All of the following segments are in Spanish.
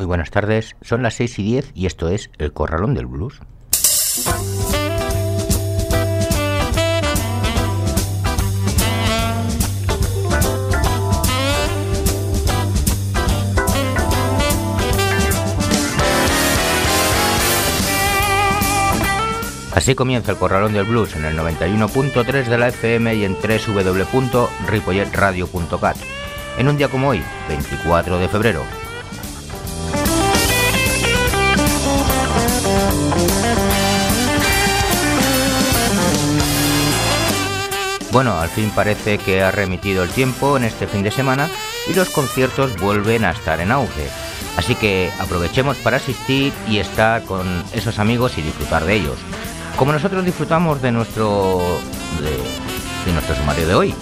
Muy buenas tardes, son las 6 y 10 y esto es El Corralón del Blues. Así comienza el Corralón del Blues en el 91.3 de la FM y en www.ripolletradio.cat. En un día como hoy, 24 de febrero, Bueno, al fin parece que ha remitido el tiempo en este fin de semana y los conciertos vuelven a estar en auge. Así que aprovechemos para asistir y estar con esos amigos y disfrutar de ellos. Como nosotros disfrutamos de nuestro de, nuestro sumario de hoy.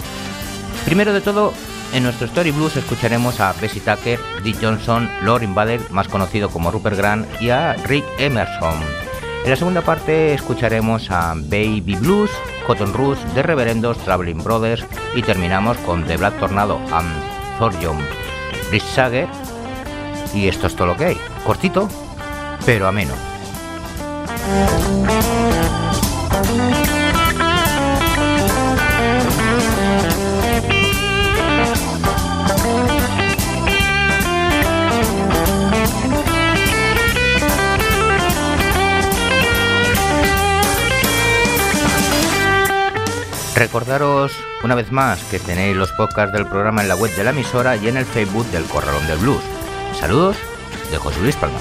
Primero de todo, en nuestro Story Blues escucharemos a Bessie Tucker, Dick Johnson, Lord Invader, más conocido como Rupert Grant, y a Rick Emerson. En la segunda parte escucharemos a Baby Blues, Cotton Rush, The Reverendos, Traveling Brothers y terminamos con The Black Tornado and Thorjon Rich. Y esto es todo lo que hay. Cortito, pero ameno. Recordaros una vez más que tenéis los podcasts del programa en la web de la emisora y en el Facebook del Corralón del Blues. Saludos de José Luis Palma.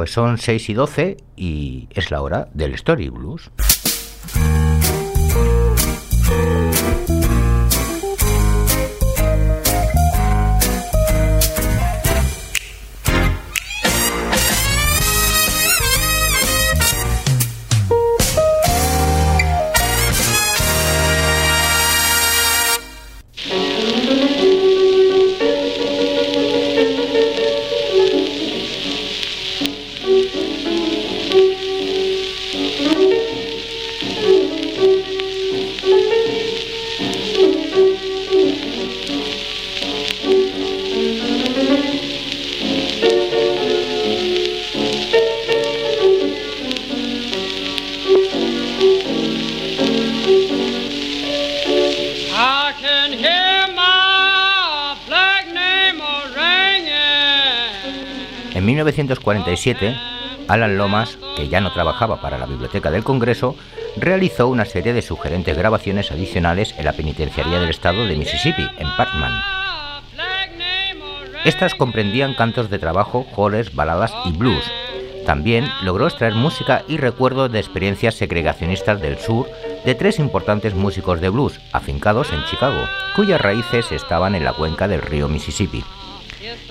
Pues son 6 y 12 y es la hora del Story Blues. 1947, Alan Lomas, que ya no trabajaba para la Biblioteca del Congreso, realizó una serie de sugerentes grabaciones adicionales en la Penitenciaría del Estado de Mississippi, en Parkman. Estas comprendían cantos de trabajo, joles, baladas y blues. También logró extraer música y recuerdos de experiencias segregacionistas del sur de tres importantes músicos de blues afincados en Chicago, cuyas raíces estaban en la cuenca del río Mississippi.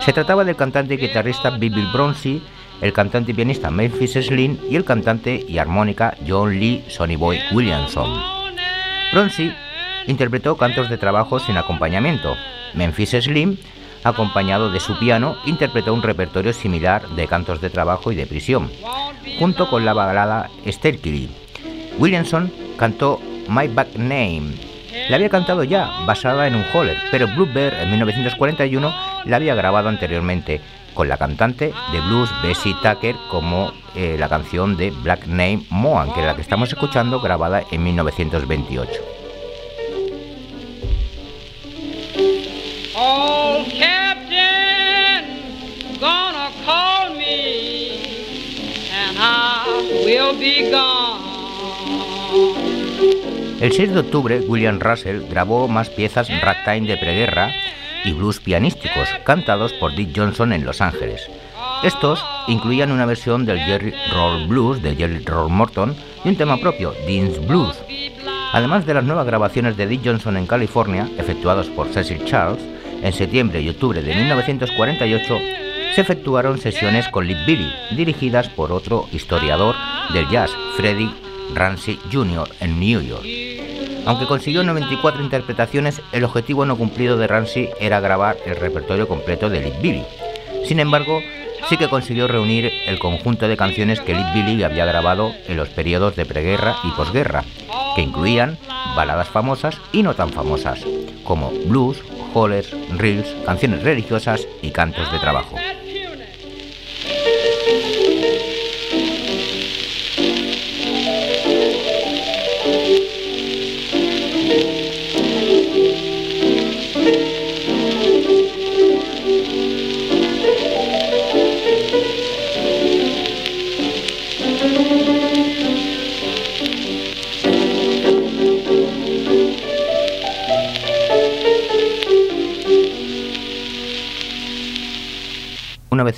Se trataba del cantante y guitarrista Bill Bronzy, el cantante y pianista Memphis Slim y el cantante y armónica John Lee Sonny Boy Williamson. Bronzy interpretó cantos de trabajo sin acompañamiento. Memphis Slim, acompañado de su piano, interpretó un repertorio similar de cantos de trabajo y de prisión, junto con la balada Sterkily. Williamson cantó My Back Name, la había cantado ya, basada en un holler, pero Bluebird en 1941 la había grabado anteriormente con la cantante de blues Bessie Tucker como eh, la canción de Black Name Moan, que es la que estamos escuchando grabada en 1928. Oh, Captain, gonna call me, and I will be gone. El 6 de octubre, William Russell grabó más piezas ragtime de preguerra y blues pianísticos, cantados por Dick Johnson en Los Ángeles. Estos incluían una versión del Jerry Roll Blues de Jerry Roll Morton y un tema propio, Dean's Blues. Además de las nuevas grabaciones de Dick Johnson en California, efectuados por Cecil Charles, en septiembre y octubre de 1948 se efectuaron sesiones con Lip Billy, dirigidas por otro historiador del jazz, Freddie Ramsey Jr., en New York. Aunque consiguió 94 interpretaciones, el objetivo no cumplido de Ramsey era grabar el repertorio completo de Lead Billy. Sin embargo, sí que consiguió reunir el conjunto de canciones que Lead Billy había grabado en los periodos de preguerra y posguerra, que incluían baladas famosas y no tan famosas, como blues, hollers, reels, canciones religiosas y cantos de trabajo.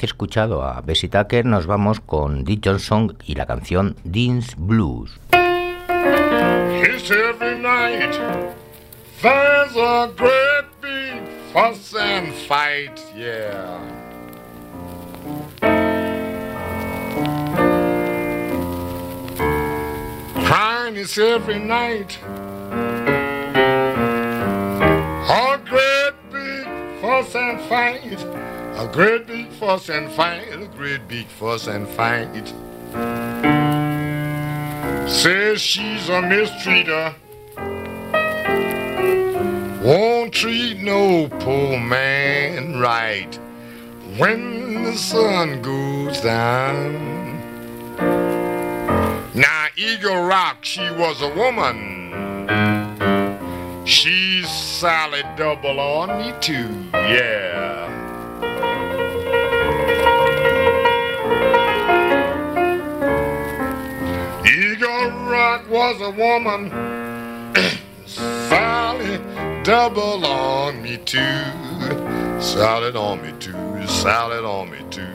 Escuchado a Bessie Tucker, nos vamos con Dick Johnson y la canción Dean's Blues. Great big fuss and fight, yeah. Crying is every night. A great big fuss and fight. A great big fuss and fight, a great big fuss and fight. Says she's a mistreater. Won't treat no poor man right when the sun goes down. Now, Eagle Rock, she was a woman. She's solid double on me too, yeah. Was a woman. Sally double on me too. Salad on me too. Salad on me too.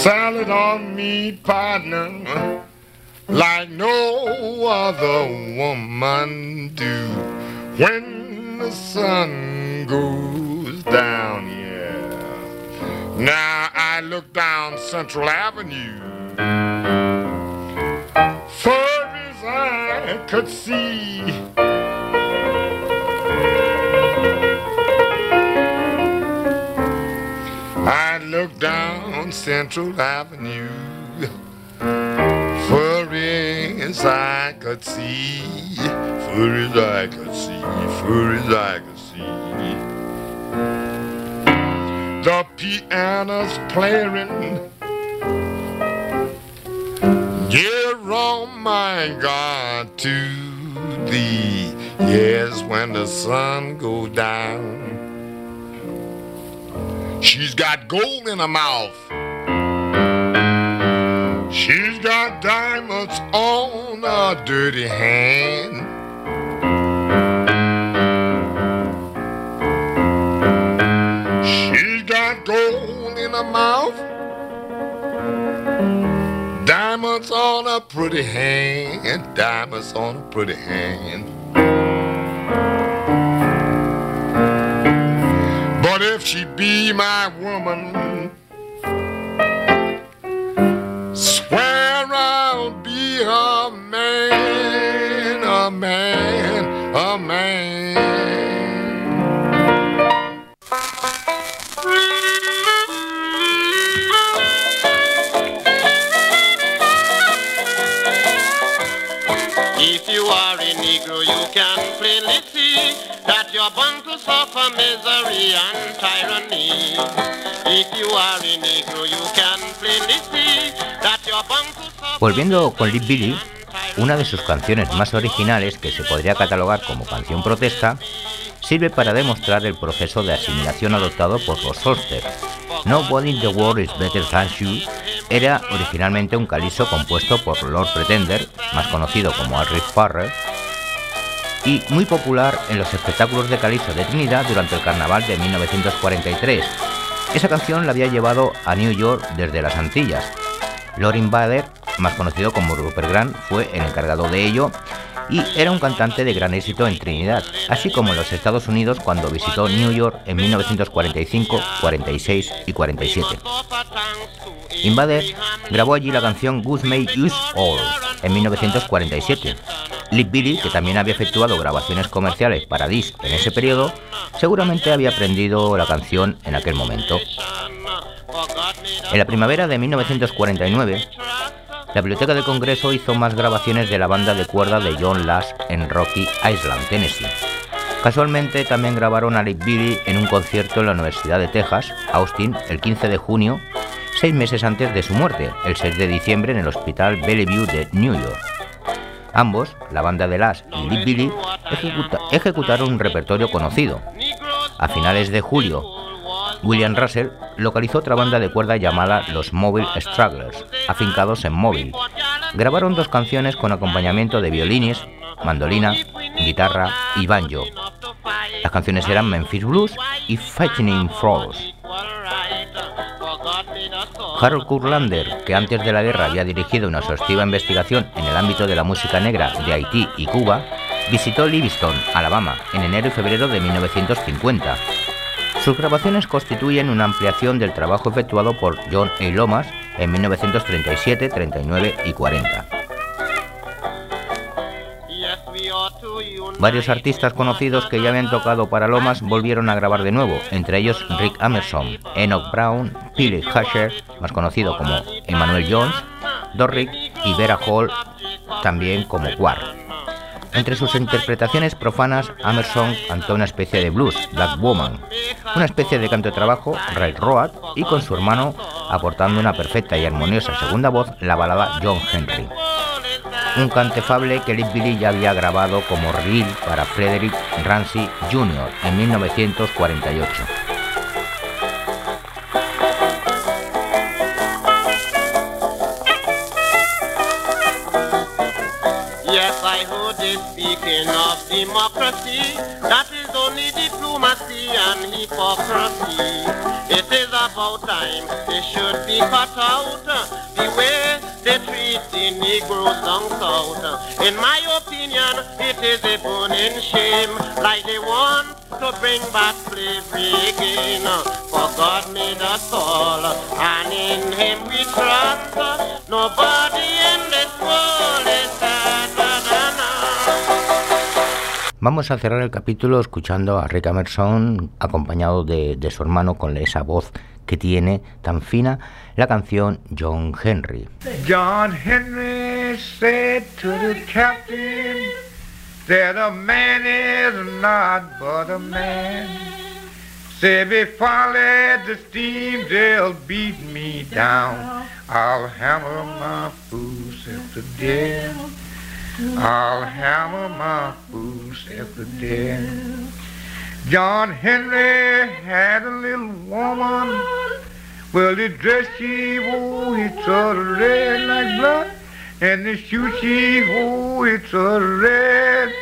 Salad on me, partner, like no other woman do. When the sun goes down. Now I look down Central Avenue. Far as I could see. I look down Central Avenue. Far as I could see. Far as I could see. Far as I could see. The piano's playing. Yeah, oh my God, to thee. Yes, when the sun goes down. She's got gold in her mouth. She's got diamonds on her dirty hand. In her mouth, diamonds on a pretty hand, diamonds on a pretty hand. But if she be my woman, swear I'll be a man, a man, a man. Volviendo con Lip Billy, una de sus canciones más originales, que se podría catalogar como canción protesta, sirve para demostrar el proceso de asimilación adoptado por los Holster. Nobody in the world is better than you era originalmente un calizo compuesto por Lord Pretender, más conocido como Alric Farrer, y muy popular en los espectáculos de calizo de Trinidad durante el carnaval de 1943. Esa canción la había llevado a New York desde las Antillas. Lorin Bader, más conocido como Rupert Grant, fue el encargado de ello y era un cantante de gran éxito en Trinidad, así como en los Estados Unidos cuando visitó New York en 1945, 46 y 47. Invader grabó allí la canción Goose May Use All en 1947. Lip Billy, que también había efectuado grabaciones comerciales para disc en ese periodo, seguramente había aprendido la canción en aquel momento. En la primavera de 1949, la Biblioteca del Congreso hizo más grabaciones de la banda de cuerda de John Lash en Rocky Island, Tennessee. Casualmente también grabaron a Lip Billy en un concierto en la Universidad de Texas, Austin, el 15 de junio, seis meses antes de su muerte, el 6 de diciembre en el Hospital Bellevue de New York. Ambos, la banda de Lash y Lip Billy, ejecutaron un repertorio conocido. A finales de julio, William Russell localizó otra banda de cuerda llamada los Mobile Strugglers, afincados en Mobile. Grabaron dos canciones con acompañamiento de violines, mandolina, guitarra y banjo. Las canciones eran Memphis Blues y Fighting Frogs. Harold Kurlander, que antes de la guerra había dirigido una exhaustiva investigación en el ámbito de la música negra de Haití y Cuba, visitó Livingston, Alabama, en enero y febrero de 1950 sus grabaciones constituyen una ampliación del trabajo efectuado por John A. Lomas en 1937, 39 y 40. Varios artistas conocidos que ya habían tocado para Lomas volvieron a grabar de nuevo, entre ellos Rick Amerson, Enoch Brown, Billy Husher, más conocido como Emmanuel Jones, Dorick y Vera Hall, también como Quar. Entre sus interpretaciones profanas, Amerson cantó una especie de blues, Black Woman, una especie de canto de trabajo, Ray Road, y con su hermano aportando una perfecta y armoniosa segunda voz, la balada John Henry. Un cantefable que Lip Billy ya había grabado como reel para Frederick Ramsey Jr. en 1948. Speaking of democracy, that is only diplomacy and hypocrisy. It is about time they should be cut out the way they treat the Negroes down south. In my opinion, it is a burning shame, like they want to bring back slavery again. For God made us all, and in Him we trust. Nobody in this world is Vamos a cerrar el capítulo escuchando a Rick Emerson acompañado de, su hermano con esa voz que tiene tan fina, la canción John Henry. John Henry said to the captain that a man is not but a man. Say before I let the steam, they'll beat me down. I'll hammer my fools to death. I'll hammer my boots at the den. John Henry had a little woman. Well, the dress she wore, it's all red like blood. And the shoes she wore, it's a red.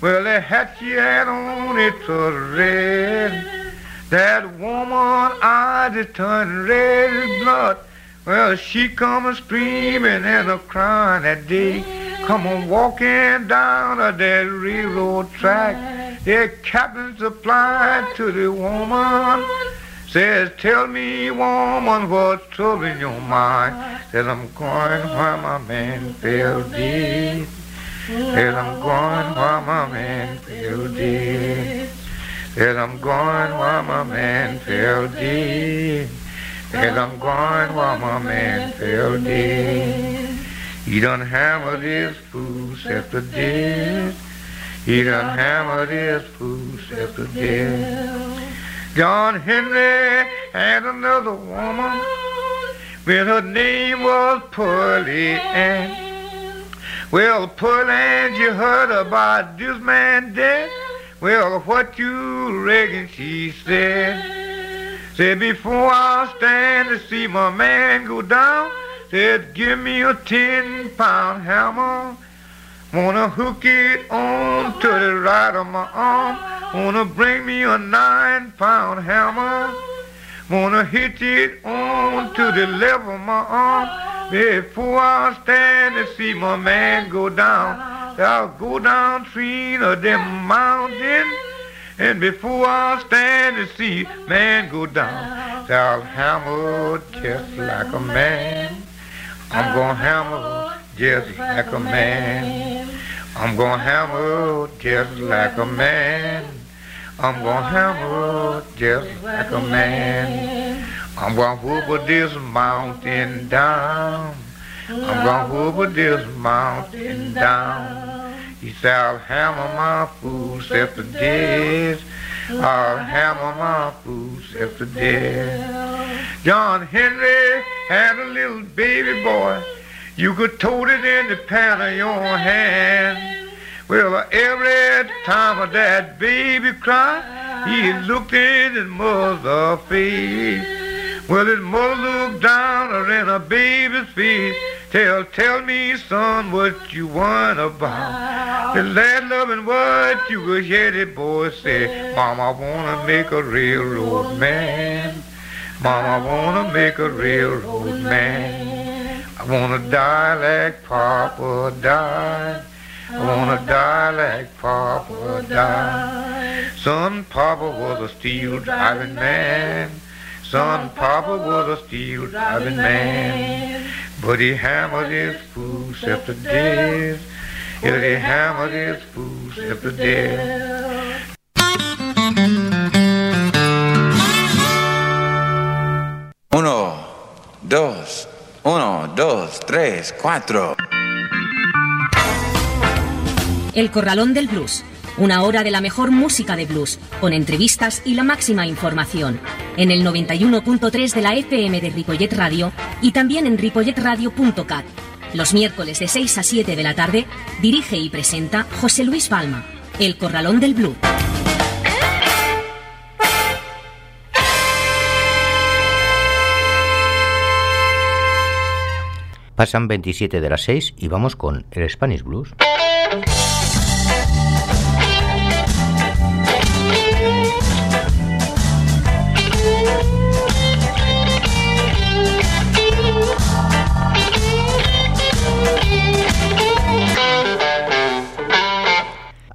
Well, the hat she had on, it's a red. That woman eyes it turned red as blood. Well, she come a screaming and a crying that day. Come on walking down a that railroad track. The captain supplied to the woman. Says, tell me, woman, what's troubling your mind? Says, I'm going where my man fell dead. Says, I'm going where my man fell dead. Says, I'm going where my man fell dead. Says, I'm going where my man fell dead. He done hammered his fool self to death. He done hammered his fool self to death. John Henry had another woman. Well, her name was Pearlie Ann. Well, Pearlie Ann, you heard about this man dead? Well, what you reckon she said? Said before I stand to see my man go down, said give me a ten pound hammer. Wanna hook it on to the right of my arm. Wanna bring me a nine pound hammer. Wanna hit it on to the left of my arm. Before I stand to see my man go down, I'll go down between of them mountains. And before I stand to see man go down, I'll hammer just like a man. I'm gonna hammer just like a man. I'm gonna hammer just like a man. I'm gonna hammer just like a man. I'm gonna whoop this mountain down. I'm gonna whoop this mountain down. He said, I'll hammer my footsteps to death. I'll hammer my footsteps to death. John Henry had a little baby boy. You could tote it in the pan of your hand. Well, every time that baby cried, he looked in his mother's face. Well, his mother looked down in her baby's face. Tell, tell me, son, what you want about. The lad loving what you could hear the boy say. Mama, I wanna make a railroad man. Mama, I wanna make a railroad man. I wanna die like Papa died. I wanna die like Papa died. Son, Papa was a steel driving man. Son, Papa was a steel driving man. But he hammered his footsteps to death. Yeah, he hammered his footsteps to death. Uno, dos, uno, dos, tres, cuatro. El Corralón del Blues. Una hora de la mejor música de blues, con entrevistas y la máxima información. En el 91.3 de la FM de Ripollet Radio y también en ripolletradio.cat. Los miércoles de 6 a 7 de la tarde dirige y presenta José Luis Palma. El Corralón del Blues. Pasan 27 de las 6 y vamos con el Spanish Blues.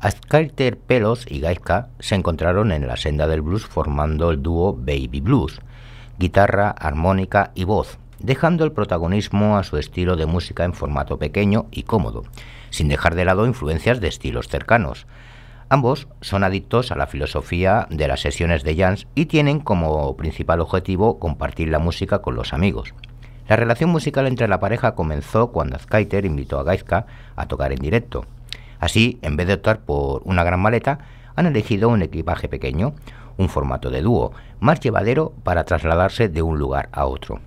Azcárter Pelos y Gaizka se encontraron en la senda del blues formando el dúo Baby Blues, guitarra, armónica y voz, dejando el protagonismo a su estilo de música en formato pequeño y cómodo, sin dejar de lado influencias de estilos cercanos. Ambos son adictos a la filosofía de las sesiones de jazz y tienen como principal objetivo compartir la música con los amigos. La relación musical entre la pareja comenzó cuando Azkaiter invitó a Gaizka a tocar en directo. Así, en vez de optar por una gran maleta, han elegido un equipaje pequeño, un formato de dúo, más llevadero para trasladarse de un lugar a otro.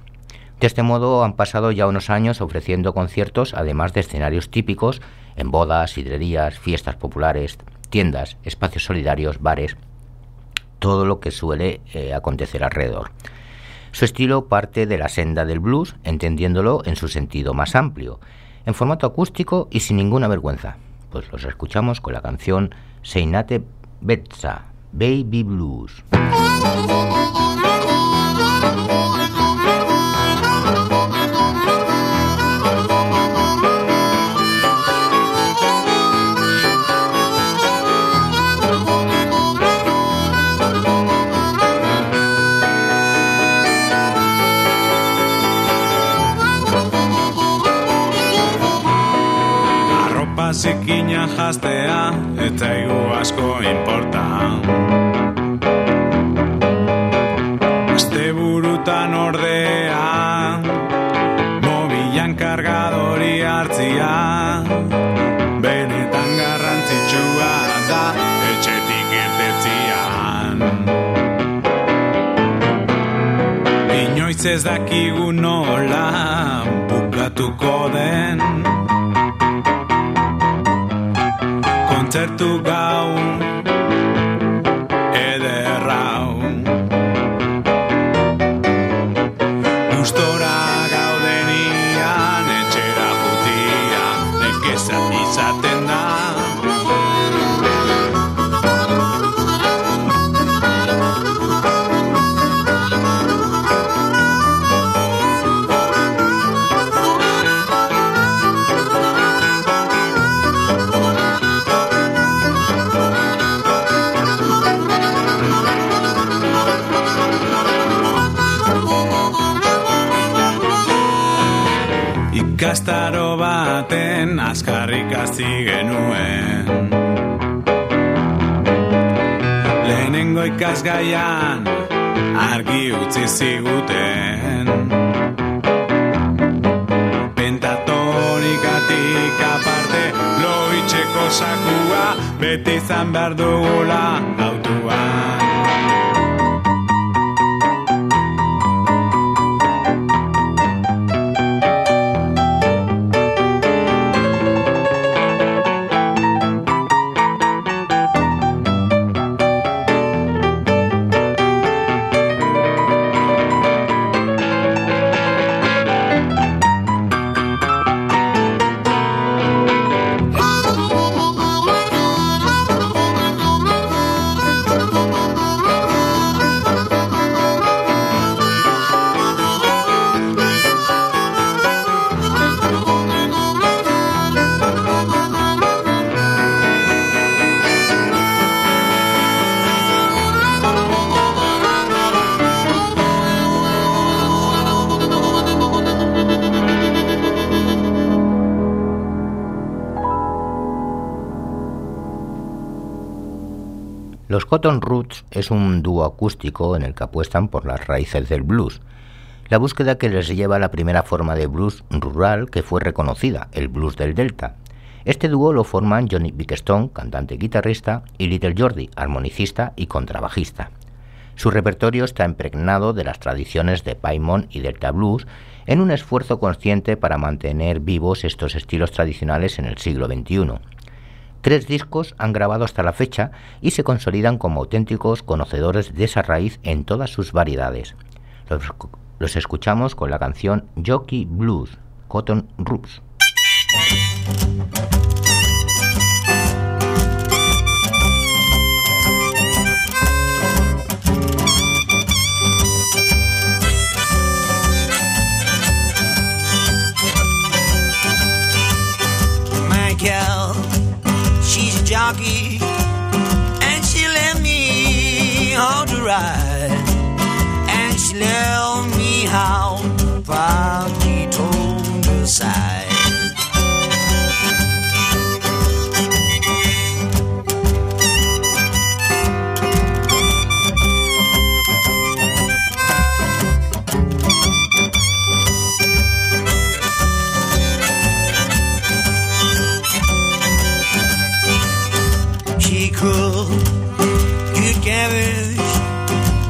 De este modo han pasado ya unos años ofreciendo conciertos, además de escenarios típicos en bodas, sidrerías, fiestas populares, tiendas, espacios solidarios, bares, todo lo que suele eh, acontecer alrededor. Su estilo parte de la senda del blues, entendiéndolo en su sentido más amplio, en formato acústico y sin ninguna vergüenza. Pues los escuchamos con la canción Seinate Betsa, Baby Blues. zikina jastea eta igu asko inporta. Este burutan ordea mobilan kargadori hartzia benetan garrantzitsua da etxetik irtetzian Inoiz ez dakigu nola bukatuko den Portugal. Azkarrik hasi genuen. Lehenengo ikasgaian argi utzi ziguten. Pentatonikatik aparte loitzeko sakua beti izan behar dugula Los Cotton Roots es un dúo acústico en el que apuestan por las raíces del blues, la búsqueda que les lleva a la primera forma de blues rural que fue reconocida, el blues del Delta. Este dúo lo forman Johnny Bickstone, cantante y guitarrista, y Little Jordi, armonicista y contrabajista. Su repertorio está impregnado de las tradiciones de Paimon y Delta Blues en un esfuerzo consciente para mantener vivos estos estilos tradicionales en el siglo XXI. Tres discos han grabado hasta la fecha y se consolidan como auténticos conocedores de esa raíz en todas sus variedades. Los, escuchamos con la canción Jockey Blues, Cotton Roots. She's a jockey, and she let me how to ride, and she let me how to She cooked good cabbage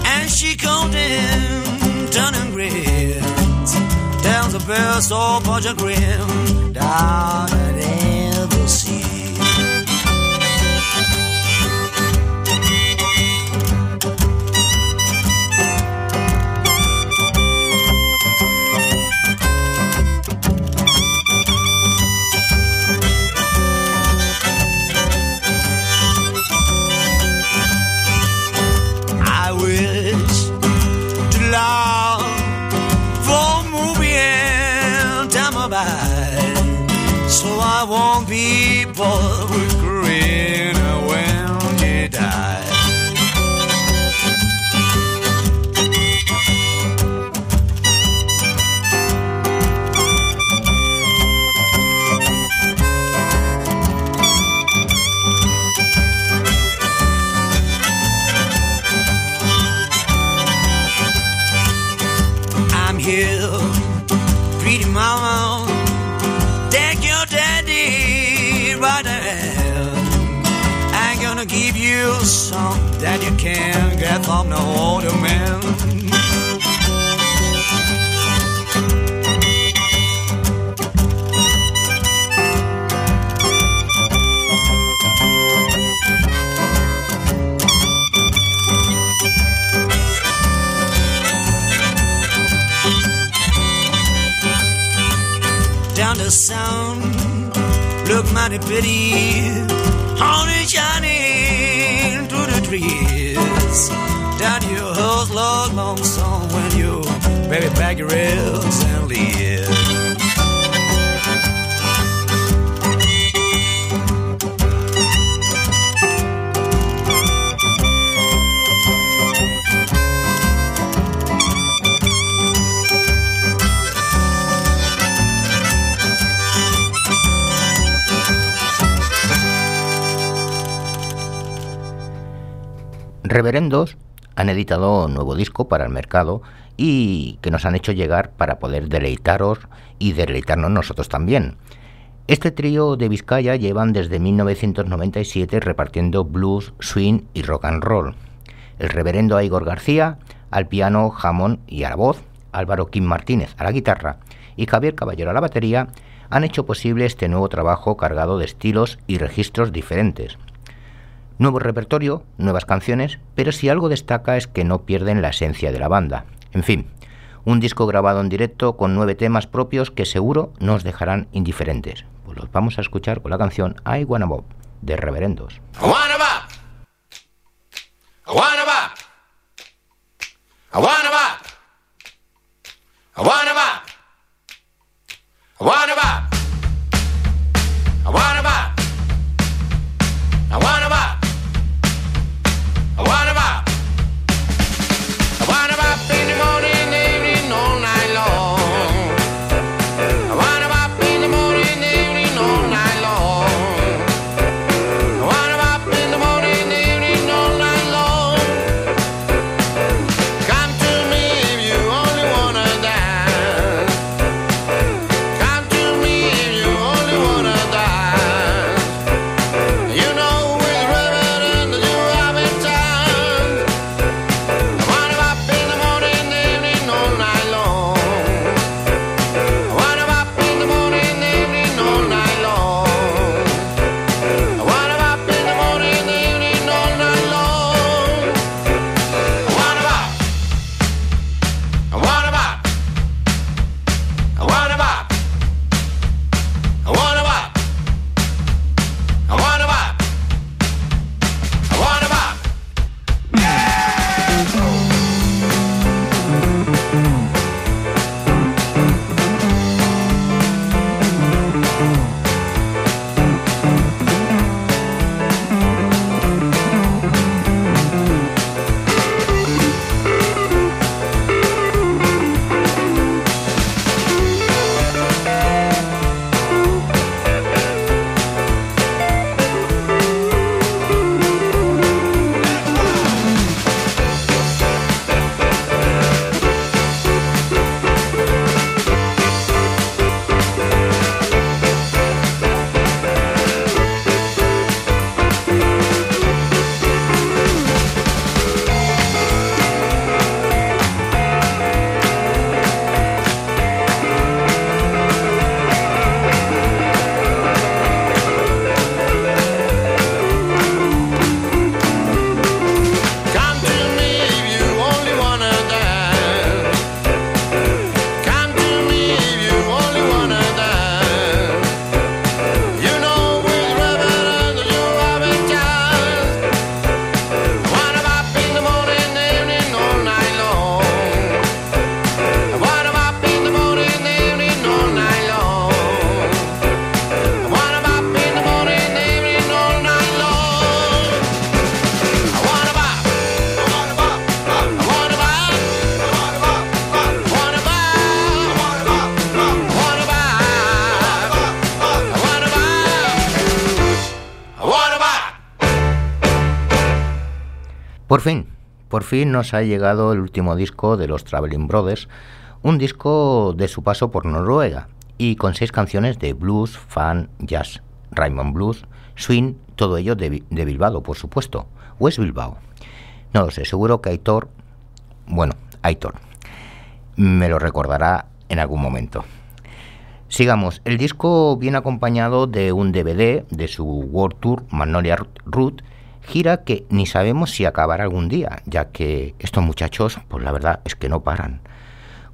and she cooked in turn and grits. Down the best of bunch of grim down at ever see. Can't get from no older man. Down the sound look mighty pretty. Honey shining through the trees. Down your house, long, long song when you baby back your rails and leave. Reverendos han editado un nuevo disco para el mercado y que nos han hecho llegar para poder deleitaros y deleitarnos nosotros también. Este trío de Vizcaya llevan desde 1997 repartiendo blues, swing y rock and roll. El reverendo Igor García al piano, jamón y a la voz, Álvaro Kim Martínez a la guitarra y Javier Caballero a la batería han hecho posible este nuevo trabajo cargado de estilos y registros diferentes. Nuevo repertorio, nuevas canciones, pero si algo destaca es que no pierden la esencia de la banda. En fin, un disco grabado en directo con nueve temas propios que seguro nos dejarán indiferentes. Pues los vamos a escuchar con la canción I Wanna Bob de Reverendos. I wanna bop. I wanna. I wanna. I wanna. Por fin nos ha llegado el último disco de los Traveling Brothers, un disco de su paso por Noruega y con seis canciones de blues, fan, jazz, Raymond Blues, swing, todo ello de, Bi- de Bilbao, por supuesto, o es Bilbao. No lo sé, seguro que Aitor, bueno, Aitor, me lo recordará en algún momento. Sigamos, el disco viene acompañado de un DVD de su World Tour Magnolia Root, gira que ni sabemos si acabará algún día, ya que estos muchachos, pues la verdad es que no paran.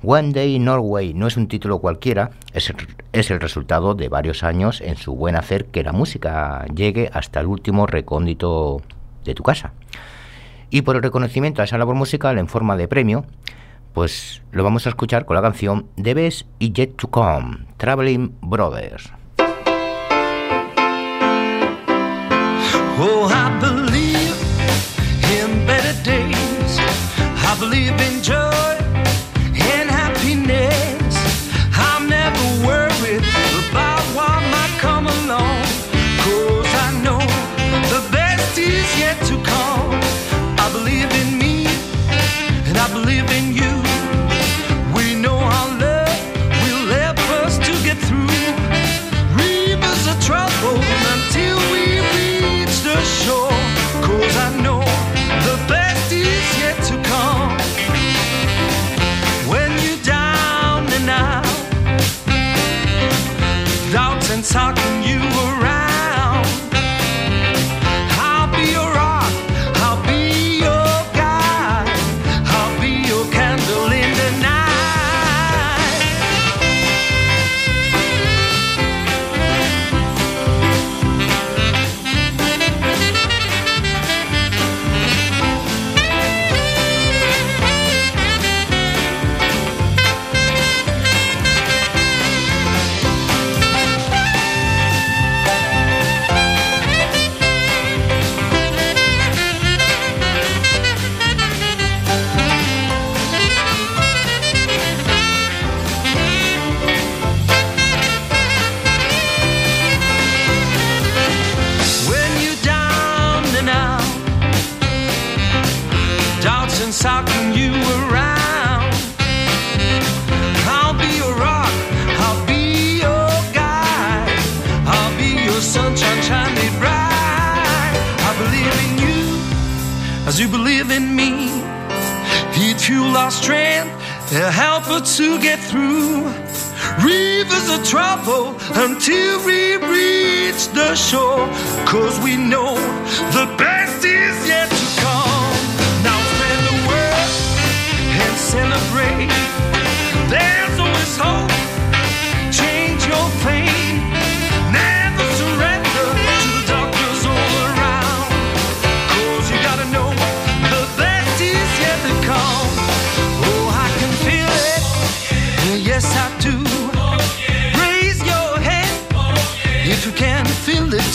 One Day Norway no es un título cualquiera, es el, es el resultado de varios años en su buen hacer que la música llegue hasta el último recóndito de tu casa. Y por el reconocimiento a esa labor musical en forma de premio, pues lo vamos a escuchar con la canción The Best y Yet to Come, Traveling Brothers. Oh, I believe in joy and happiness. I'm never worried about what might come along. Cause I know the best is yet to come. I believe in me and I believe in you.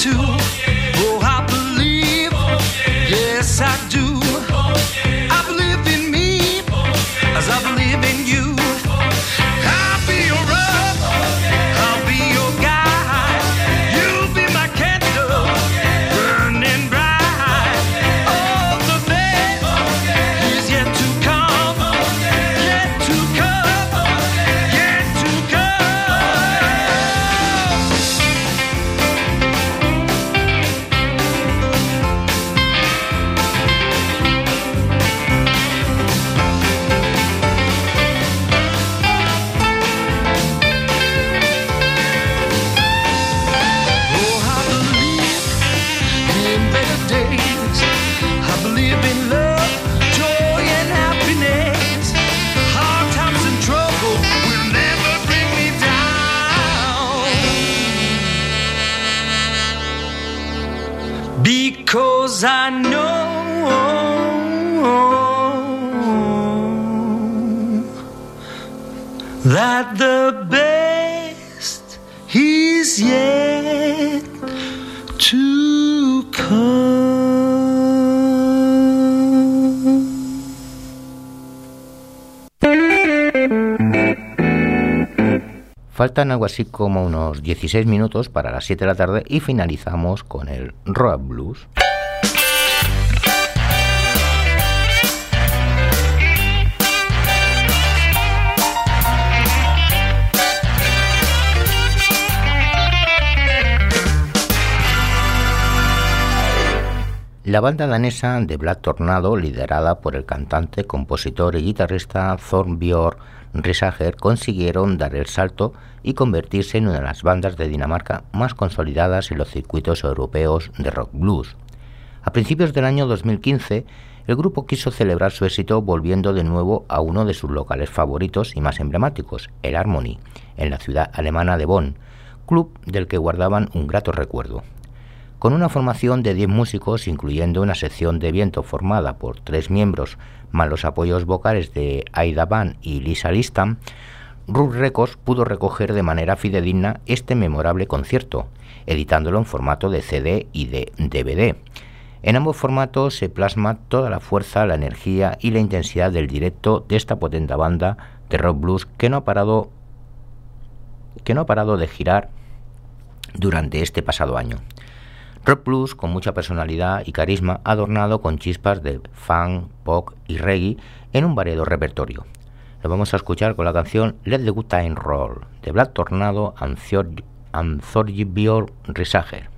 Too. Faltan algo así como unos 16 minutos para las 7 de la tarde y finalizamos con el Rock Blues. La banda danesa de Black Tornado, liderada por el cantante, compositor y guitarrista Thornbjörn Risager, consiguieron dar el salto y convertirse en una de las bandas de Dinamarca más consolidadas en los circuitos europeos de rock blues. A principios del año 2015, el grupo quiso celebrar su éxito volviendo de nuevo a uno de sus locales favoritos y más emblemáticos, el Harmony, en la ciudad alemana de Bonn, club del que guardaban un grato recuerdo. Con una formación de 10 músicos, incluyendo una sección de viento formada por tres miembros, más los apoyos vocales de Aida Van y Lisa Listam, Ruth Records pudo recoger de manera fidedigna este memorable concierto, editándolo en formato de CD y de DVD. En ambos formatos se plasma toda la fuerza, la energía y la intensidad del directo de esta potente banda de rock blues que no ha parado que no ha parado de girar durante este pasado año. Rock blues con mucha personalidad y carisma, adornado con chispas de funk, pop y reggae en un variado repertorio. Lo vamos a escuchar con la canción Let the Good Time Roll de Black Tornado and Thorgy Risager.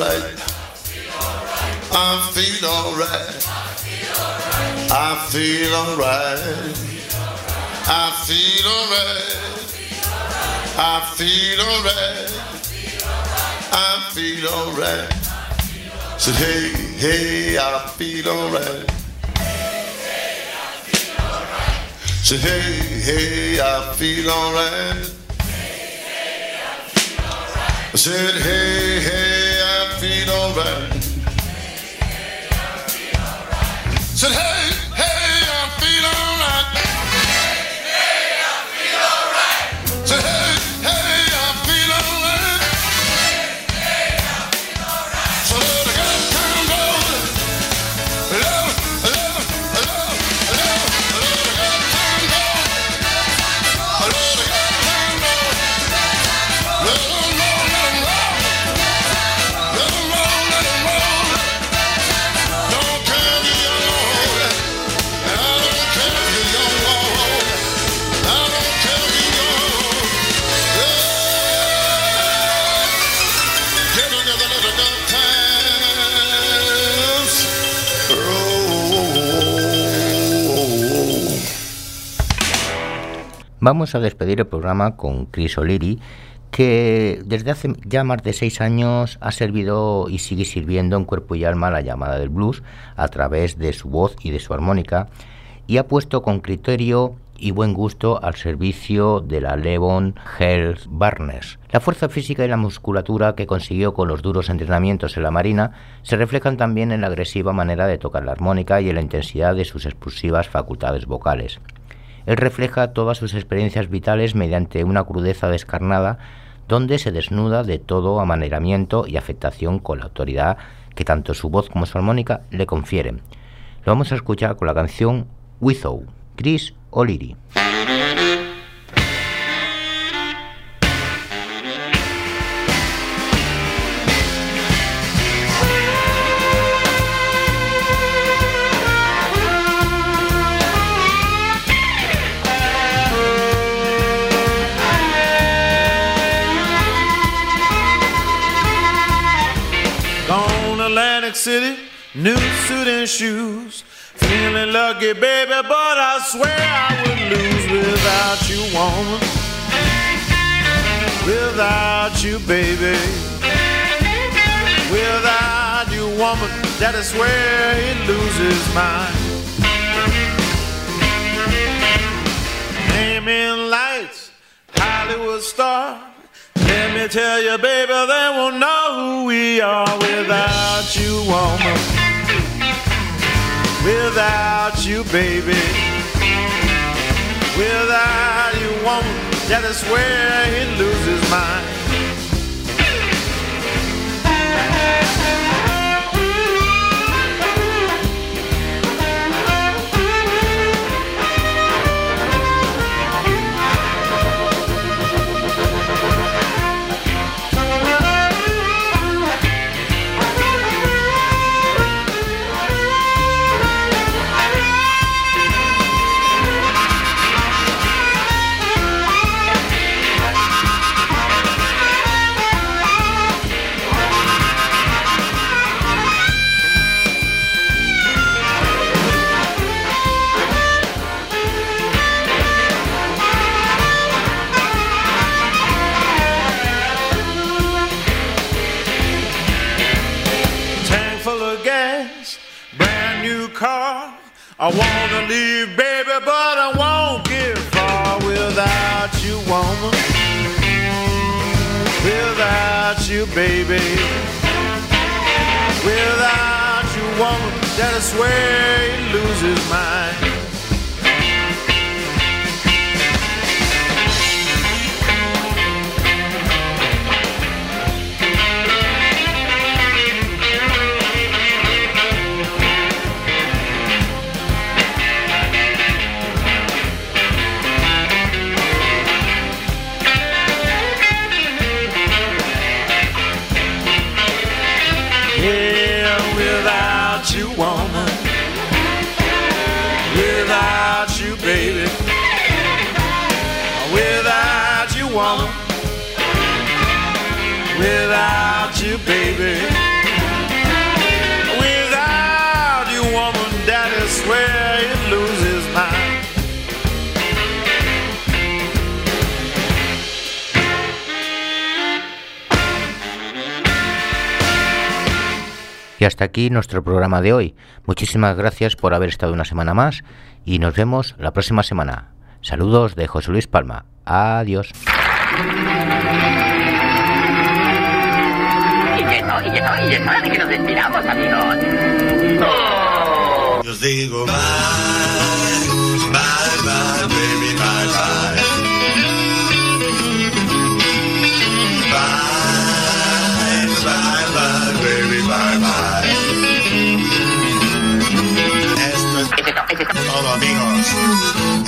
Alright. I feel alright. I feel alright. I feel alright. I feel alright. I feel alright. Said hey, hey, I feel alright. Said hey, hey, I feel alright. I said hey, hey, feet alright. Said, hey. Vamos a despedir el programa con Chris O'Leary, que desde hace ya más de seis años ha servido y sigue sirviendo en cuerpo y alma la llamada del blues a través de su voz y de su armónica, y ha puesto con criterio y buen gusto al servicio de la Levon Health Barnes. La fuerza física y la musculatura que consiguió con los duros entrenamientos en la Marina se reflejan también en la agresiva manera de tocar la armónica y en la intensidad de sus explosivas facultades vocales. Él refleja todas sus experiencias vitales mediante una crudeza descarnada donde se desnuda de todo amaneramiento y afectación con la autoridad que tanto su voz como su armónica le confieren. Lo vamos a escuchar con la canción Without, Chris O'Leary. City, new suit and shoes. Feeling lucky, baby, but I swear I would lose without you, woman. Without you, baby. Without you, woman, that is where he loses mind. Name in lights, Hollywood star. Me tell you, baby, they won't know who we are without you, woman. Without you, baby. Without you, woman, that is where he loses mind. Leave, baby, but I won't get far without you, woman. Without you, baby. Without you, woman, that is where he loses mind. Hasta aquí nuestro programa de hoy. Muchísimas gracias por haber estado una semana más y nos vemos la próxima semana. Saludos de José Luis Palma. Adiós. Y que no, y que no, y es hora de que nos despidamos, amigos. Yo os digo bye, bye,